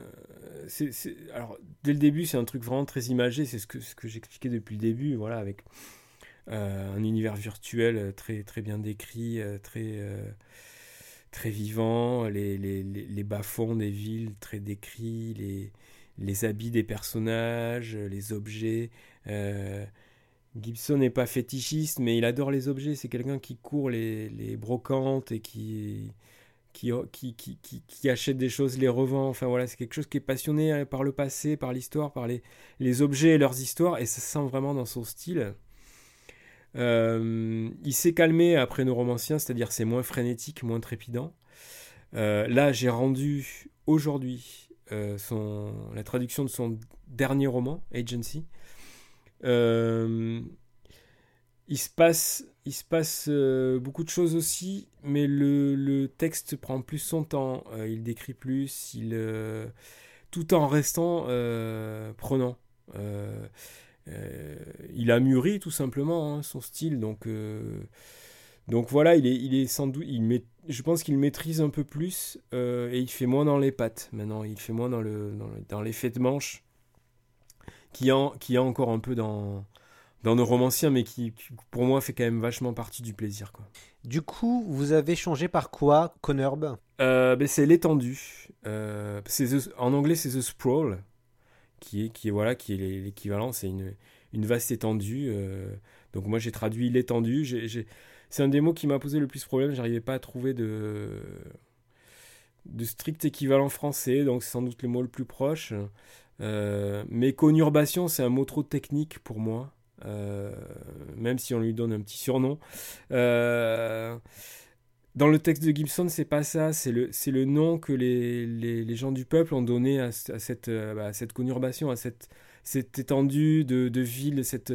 E: alors, dès le début, c'est un truc vraiment très imagé, c'est ce que, ce que j'expliquais depuis le début, voilà, avec un univers virtuel très, très bien décrit, euh, très... très vivant, les, les, les, bas-fonds des villes très décrits, les, les habits des personnages, les objets. Euh, Gibson n'est pas fétichiste, mais il adore les objets. C'est quelqu'un qui court les, les, brocantes et qui qui, qui, qui, qui, achète des choses, les revend. Enfin voilà, c'est quelque chose qui est passionné par le passé, par l'histoire, par les, les objets et leurs histoires, et ça se sent vraiment dans son style. Euh, il s'est calmé après nos romanciens, c'est-à-dire c'est moins frénétique, moins trépidant. Euh, là, j'ai rendu aujourd'hui euh, la traduction de son dernier roman, Agency. Il se passe, il se passe beaucoup de choses aussi, mais le, texte prend plus son temps, il décrit plus, tout en restant prenant. Il a mûri tout simplement hein, son style, donc, donc voilà, il est, il est sans doute, il met, je pense qu'il maîtrise un peu plus et il fait moins dans les pattes maintenant, il fait moins dans, le, dans, le, dans l'effet de manche qui a, qui a encore un peu dans, dans nos romanciens, mais qui, qui, pour moi, fait quand même vachement partie du plaisir. Quoi.
D: Du coup, vous avez changé par quoi, Conurb
E: euh, ben C'est l'étendue. Euh, en anglais, c'est The Sprawl, qui est, qui voilà, qui est l'équivalent, c'est une, une vaste étendue. Euh, donc moi, j'ai traduit l'étendue. C'est un des mots qui m'a posé le plus problème. J'arrivais pas à trouver de, strict équivalent français, donc c'est sans doute le mot le plus proche. Euh, mais conurbation, c'est un mot trop technique pour moi, euh, même si on lui donne un petit surnom. Dans le texte de Gibson, c'est pas ça, c'est le, le nom que les, les, gens du peuple ont donné à, cette, bah, à cette conurbation, à cette, cette étendue de, de ville, cette,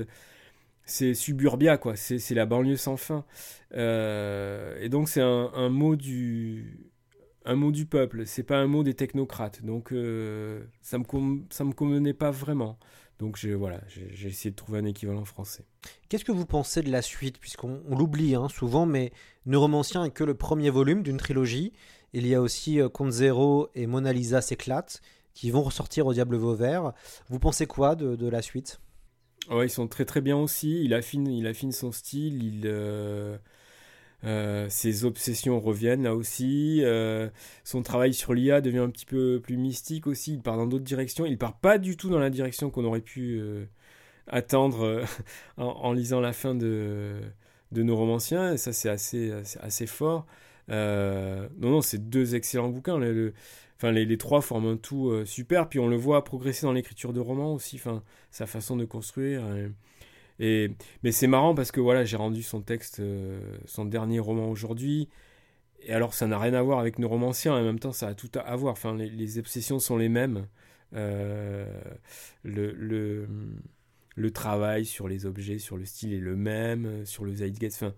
E: c'est suburbia, quoi, c'est, la banlieue sans fin. et donc, c'est un, un mot du un mot du peuple, c'est pas un mot des technocrates. Donc euh, ça me ça me convenait pas vraiment. Donc j'ai voilà, j'ai essayé de trouver un équivalent français.
D: Qu'est-ce que vous pensez de la suite? Puisqu'on l'oublie hein, souvent mais Neuromancien est que le premier volume d'une trilogie. Il y a aussi euh, Compte Zéro et Mona Lisa s'éclate qui vont ressortir au Diable Vauvert. Vous pensez quoi de, de la suite?
E: Ouais, ils sont très très bien aussi. Il affine, il affine son style. Il euh euh, ses obsessions reviennent là aussi. Euh, son travail sur l'IA devient un petit peu plus mystique aussi. Il part dans d'autres directions. Il part pas du tout dans la direction qu'on aurait pu euh, attendre en, lisant la fin de, de nos romanciens. Ça, c'est assez, assez, fort. non, non, c'est deux excellents bouquins. Enfin, les, les, trois forment un tout super. Puis on le voit progresser dans l'écriture de romans aussi. Enfin, sa façon de construire. Mais c'est marrant parce que voilà, j'ai rendu son texte, euh, son dernier roman aujourd'hui. Et alors, ça n'a rien à voir avec nos romanciens, en même temps, ça a tout à voir. Enfin, les, obsessions sont les mêmes. Euh, le, travail sur les objets, sur le style est le même, sur le zeitgeist. Enfin,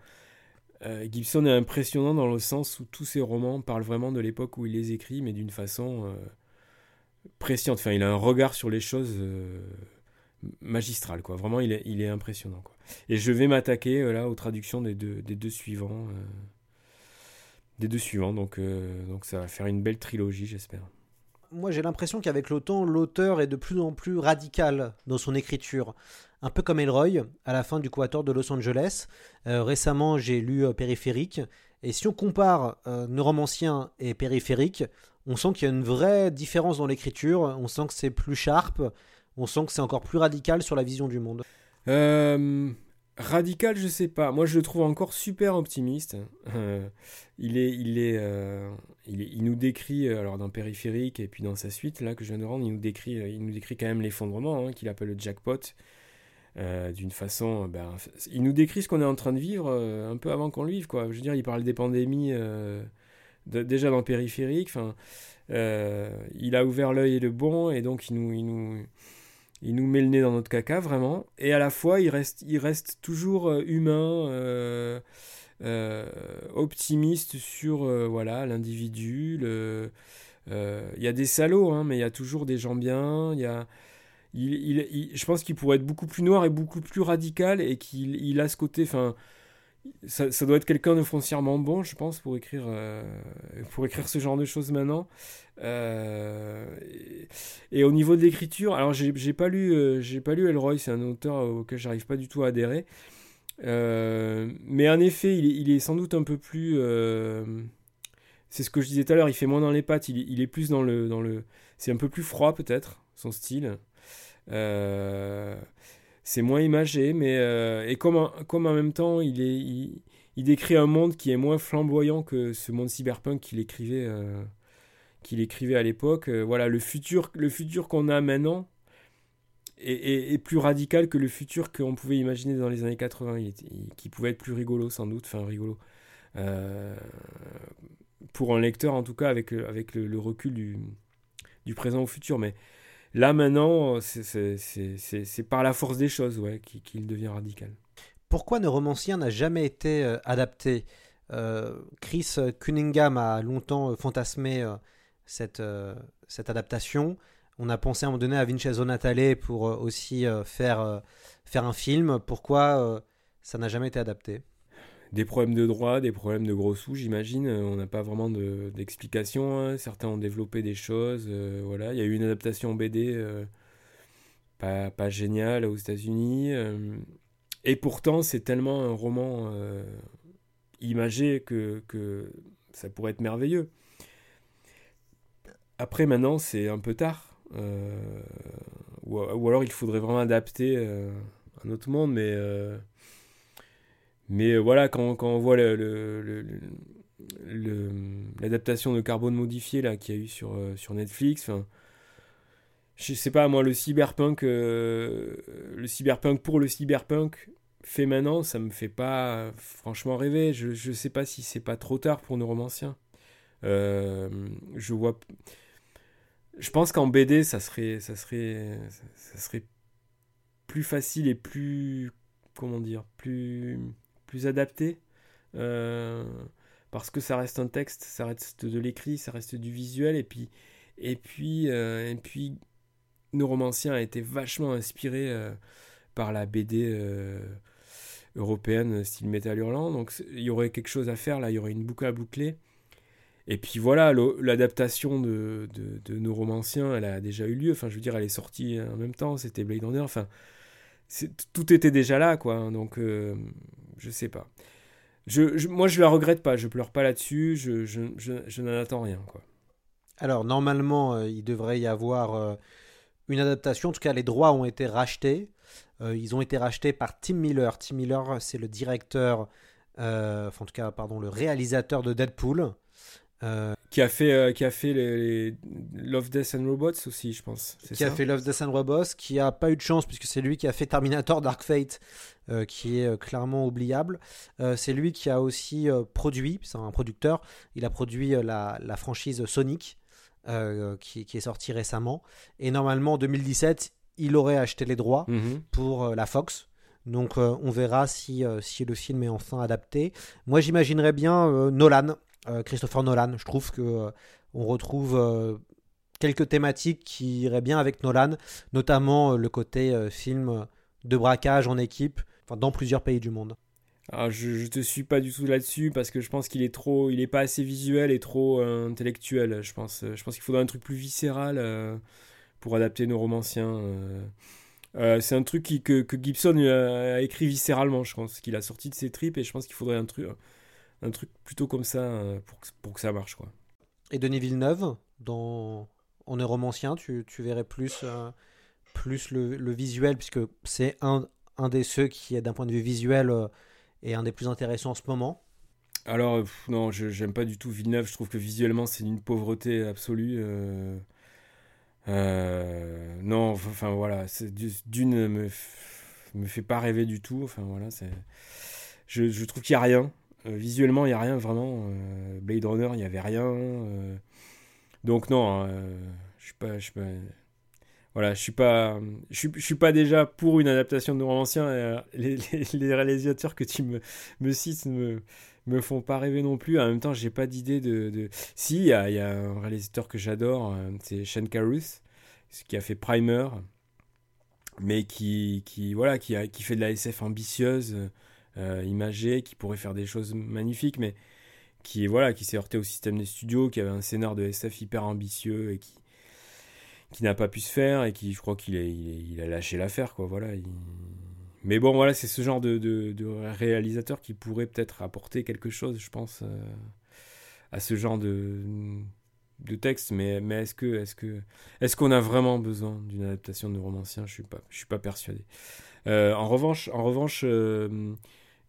E: euh, Gibson est impressionnant dans le sens où tous ses romans parlent vraiment de l'époque où il les écrit, mais d'une façon euh, presciente. Enfin, il a un regard sur les choses euh, magistral quoi. Vraiment il est, impressionnant quoi. Et je vais m'attaquer euh, là aux traductions des deux, des deux suivants euh, des deux suivants. Donc, euh, donc ça va faire une belle trilogie j'espère.
D: Moi j'ai l'impression qu'avec le temps l'auteur est de plus en plus radical dans son écriture. Un peu comme Elroy à la fin du Quator de Los Angeles. Récemment j'ai lu Périphérique. Et si on compare Neuromancien et Périphérique on sent qu'il y a une vraie différence dans l'écriture. On sent que c'est plus sharp on sent que c'est encore plus radical sur la vision du monde.
E: Euh, radical, je sais pas. Moi, je le trouve encore super optimiste. Euh, il est, euh, il, est, il nous décrit alors dans périphérique et puis dans sa suite là que je viens de rendre, il nous décrit, il nous décrit quand même l'effondrement hein, qu'il appelle le jackpot. d'une façon, ben, il nous décrit ce qu'on est en train de vivre un peu avant qu'on le vive, quoi. Je veux dire, il parle des pandémies déjà dans périphérique. Enfin, il a ouvert l'œil et le bon, et donc il nous il nous met le nez dans notre caca vraiment, et à la fois il reste, il reste toujours euh, humain, euh, euh, optimiste sur voilà l'individu. Il y a des salauds, hein, mais il y a toujours des gens bien. Il y a, je pense qu'il pourrait être beaucoup plus noir et beaucoup plus radical, et qu'il il a ce côté, ça, doit être quelqu'un de foncièrement bon, je pense, pour écrire, euh, pour écrire ce genre de choses maintenant. Euh, et, au niveau de l'écriture, alors j'ai pas lu, euh, j'ai pas lu Elroy, c'est un auteur auquel j'arrive pas du tout à adhérer. mais en effet, il est, sans doute un peu plus. c'est ce que je disais tout à l'heure. Il fait moins dans les pattes. Il, il, est plus dans le, dans le. C'est un peu plus froid peut-être son style. Euh, c'est moins imagé, mais euh, et comme, en même temps il, est, décrit un monde qui est moins flamboyant que ce monde cyberpunk qu'il écrivait, euh, qu'il écrivait à l'époque. Euh, voilà, le futur, le futur qu'on a maintenant est, plus radical que le futur qu'on pouvait imaginer dans les années 80, qui pouvait être plus rigolo sans doute, enfin rigolo. pour un lecteur en tout cas avec, avec le, recul du, du présent au futur, mais Là maintenant, c'est par la force des choses ouais, qu'il devient radical.
D: Pourquoi Neuromancien n'a jamais été euh, adapté? Euh, Chris Cunningham a longtemps euh, fantasmé cette, cette adaptation. On a pensé à un moment donné à Vincenzo Natale pour aussi faire, faire un film. Pourquoi ça n'a jamais été adapté?
E: Des problèmes de droit, des problèmes de gros sous, j'imagine. Euh, on n'a pas vraiment d'explication. Hein. Certains ont développé des choses. Euh, voilà, il y a eu une adaptation BD euh, pas, pas géniale aux États-Unis. et pourtant, c'est tellement un roman imagé que, ça pourrait être merveilleux. Après, maintenant, c'est un peu tard. Ou, ou, alors, il faudrait vraiment adapter un autre monde, mais mais euh, voilà, quand, quand on voit l'adaptation de Carbone modifié là qu'il y a eu sur, euh, sur Netflix, je sais pas moi le cyberpunk, euh, le cyberpunk pour le cyberpunk fait maintenant, ça me fait pas franchement rêver. Je, je sais pas si c'est pas trop tard pour nos romanciens. je vois, je pense qu'en BD ça serait, ça serait, ça serait plus facile et plus, comment dire, plus plus adapté. Euh, parce que ça reste un texte, ça reste de l'écrit, ça reste du visuel. Et puis, et puis, euh, et puis Neuromancien a été vachement inspiré euh, par la BD européenne style Metal Hurlant. Donc il y aurait quelque chose à faire là, il y aurait une boucle à boucler. Et puis voilà, l'adaptation de, de, de elle a déjà eu lieu. Enfin, je veux dire, elle est sortie en même temps, c'était Blade Runner. Enfin, tout était déjà là, quoi. Donc, je sais pas. Je, moi, je la regrette pas, je pleure pas là-dessus, je, je, je n'en attends rien. Quoi.
D: Alors, normalement, euh, il devrait y avoir euh, une adaptation. En tout cas, les droits ont été rachetés. Euh, ils ont été rachetés par Tim Miller. Tim Miller, c'est le directeur, enfin, en tout cas, pardon, le réalisateur de Deadpool.
E: Qui a fait, euh, qui a fait les, Love, Death and Robots aussi, je pense.
D: Qui a fait Love, Death and Robots, qui a pas eu de chance puisque c'est lui qui a fait Terminator Dark Fate, euh, qui est euh, clairement oubliable. c'est lui qui a aussi produit, c'est un producteur, il a produit la, la franchise Sonic, qui, qui, est sortie récemment. Et normalement, en 2017, il aurait acheté les droits mhm. pour la Fox. Donc on verra si, si le film est enfin adapté. Moi j'imaginerais bien Nolan euh, Christopher Nolan. Je trouve que euh, on retrouve euh, quelques thématiques qui iraient bien avec Nolan, notamment le côté film de braquage en équipe dans plusieurs pays du monde.
E: Alors, je, je te suis pas du tout là-dessus parce que je pense qu'il est trop, il est pas assez visuel et trop intellectuel. Je pense, je pense qu'il faudrait un truc plus viscéral pour adapter nos romanciens. c'est un truc que, que, Gibson a, écrit viscéralement, je pense, qu'il a sorti de ses tripes et je pense qu'il faudrait un truc, un truc plutôt comme ça euh, pour, pour que ça marche. Quoi.
D: Et Denis Villeneuve, dans, en romancien, tu, tu verrais plus, euh, plus le, le, visuel, puisque c'est un, un des ceux qui, d'un point de vue visuel, euh, est un des plus intéressants en ce moment.
E: Alors, non, je j'aime pas du tout Villeneuve. Je trouve que visuellement, c'est une pauvreté absolue. non, enfin voilà, d'une me, me fait pas rêver du tout. Enfin voilà, c'est, je, je trouve qu'il y a rien. Euh, visuellement, il n'y a rien vraiment. Euh, Blade Runner, il n'y avait rien. Euh. donc non, je suis pas, pas... voilà, je suis pas, je suis, pas déjà pour une adaptation de roman ancien. les, réalisateurs que tu me, cites me, me font pas rêver non plus. En même temps, j'ai pas d'idée de. Si, il y a, un réalisateur que j'adore, c'est Shane Carruth, qui a fait Primer, mais qui, qui voilà, qui, qui fait de la SF ambitieuse, euh, imagée, qui pourrait faire des choses magnifiques, mais qui voilà, qui s'est heurté au système des studios, qui avait un scénar de SF hyper ambitieux et qui qui n'a pas pu se faire et qui je crois qu'il a lâché l'affaire quoi voilà il- mais bon voilà c'est ce genre de, réalisateur qui pourrait peut-être apporter quelque chose je pense euh, à ce genre de texte mais mais est-ce que est-ce que est-ce qu'on a vraiment besoin d'une adaptation de romancien je suis pas je suis pas persuadé. Euh, en revanche en revanche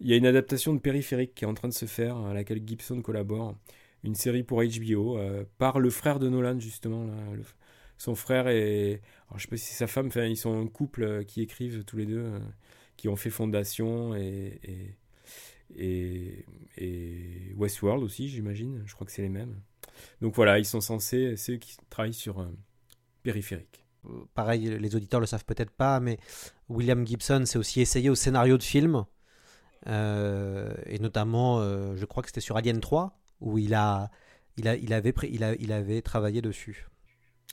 E: il y a une adaptation de périphérique qui est en train de se faire à laquelle Gibson collabore. Une série pour HBO euh, par le frère de Nolan justement son frère et alors, je sais pas si sa femme ils sont un couple euh, qui écrivent tous les deux euh, qui ont fait Fondation et et, et, Westworld aussi j'imagine. Je crois que c'est les mêmes. Donc voilà ils sont censés c'est eux qui travaillent sur périphérique.
D: Pareil, les auditeurs le savent peut-être pas, mais William Gibson s'est aussi essayé au scénario de film. Euh, et notamment, euh, je crois que c'était sur Alien 3, où il, a, il, a, il, avait, il, a, il avait travaillé dessus.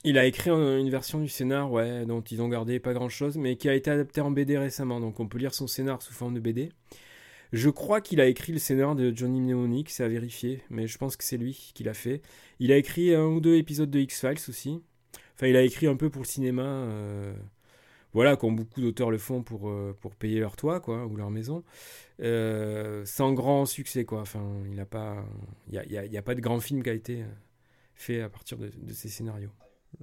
E: Il a écrit un- une version du scénar, ouais, dont ils ont gardé pas grand chose, mais qui a été adapté en BD récemment, donc on peut lire son scénar sous forme de BD. Je crois qu'il a écrit le scénar de Johnny Mnemonic, c'est à vérifier, mais je pense que c'est lui qui l'a fait. Il a écrit un ou deux épisodes de X-Files aussi. Enfin, il a écrit un peu pour le cinéma, euh, voilà, comme beaucoup d'auteurs le font pour, euh, pour payer leur toit, quoi, ou leur maison. Euh, sans grand succès, quoi. Enfin, il n'a pas, il y a, y a- y a pas de grand film qui a été euh, fait à partir de, de ces scénarios.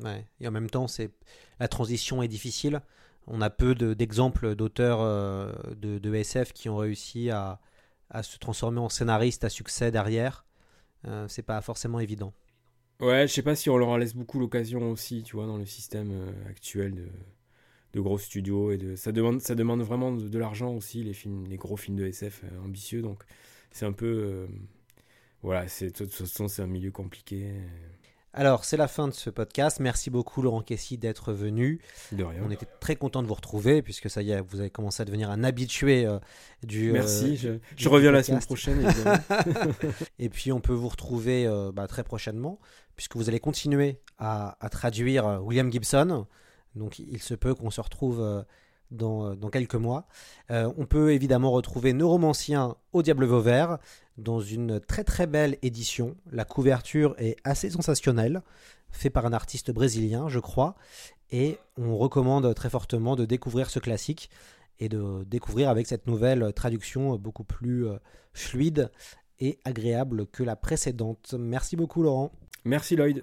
D: Ouais. Et en même temps, c'est la transition est difficile. On a peu de- d'exemples d'auteurs euh, de, de SF qui ont réussi à, à se transformer en scénaristes à succès derrière. Euh, c'est pas forcément évident.
E: Ouais, je sais pas si on leur laisse beaucoup l'occasion aussi, tu vois, dans le système actuel de, de gros studios et de ça demande ça demande vraiment de, de l'argent aussi les films, les gros films de SF euh, ambitieux, donc c'est un peu euh, voilà, c'est de toute façon c'est un milieu compliqué.
D: Alors, c'est la fin de ce podcast. Merci beaucoup, Laurent Kessy, d'être venu.
E: De rien.
D: On était très content de vous retrouver, puisque ça y est, vous avez commencé à devenir un habitué euh, du.
E: Merci, je,
D: du-
E: je
D: du
E: reviens la semaine prochaine.
D: Et puis, on peut vous retrouver bah, très prochainement, puisque vous allez continuer à, à traduire William Gibson. Donc, il se peut qu'on se retrouve euh, dans, dans quelques mois. Euh, on peut évidemment retrouver Neuromancien au Diable Vauvert dans une très très belle édition. La couverture est assez sensationnelle, fait par un artiste brésilien, je crois. Et on recommande très fortement de découvrir ce classique et de découvrir avec cette nouvelle traduction beaucoup plus euh, fluide et agréable que la précédente. Merci beaucoup Laurent.
E: Merci Lloyd.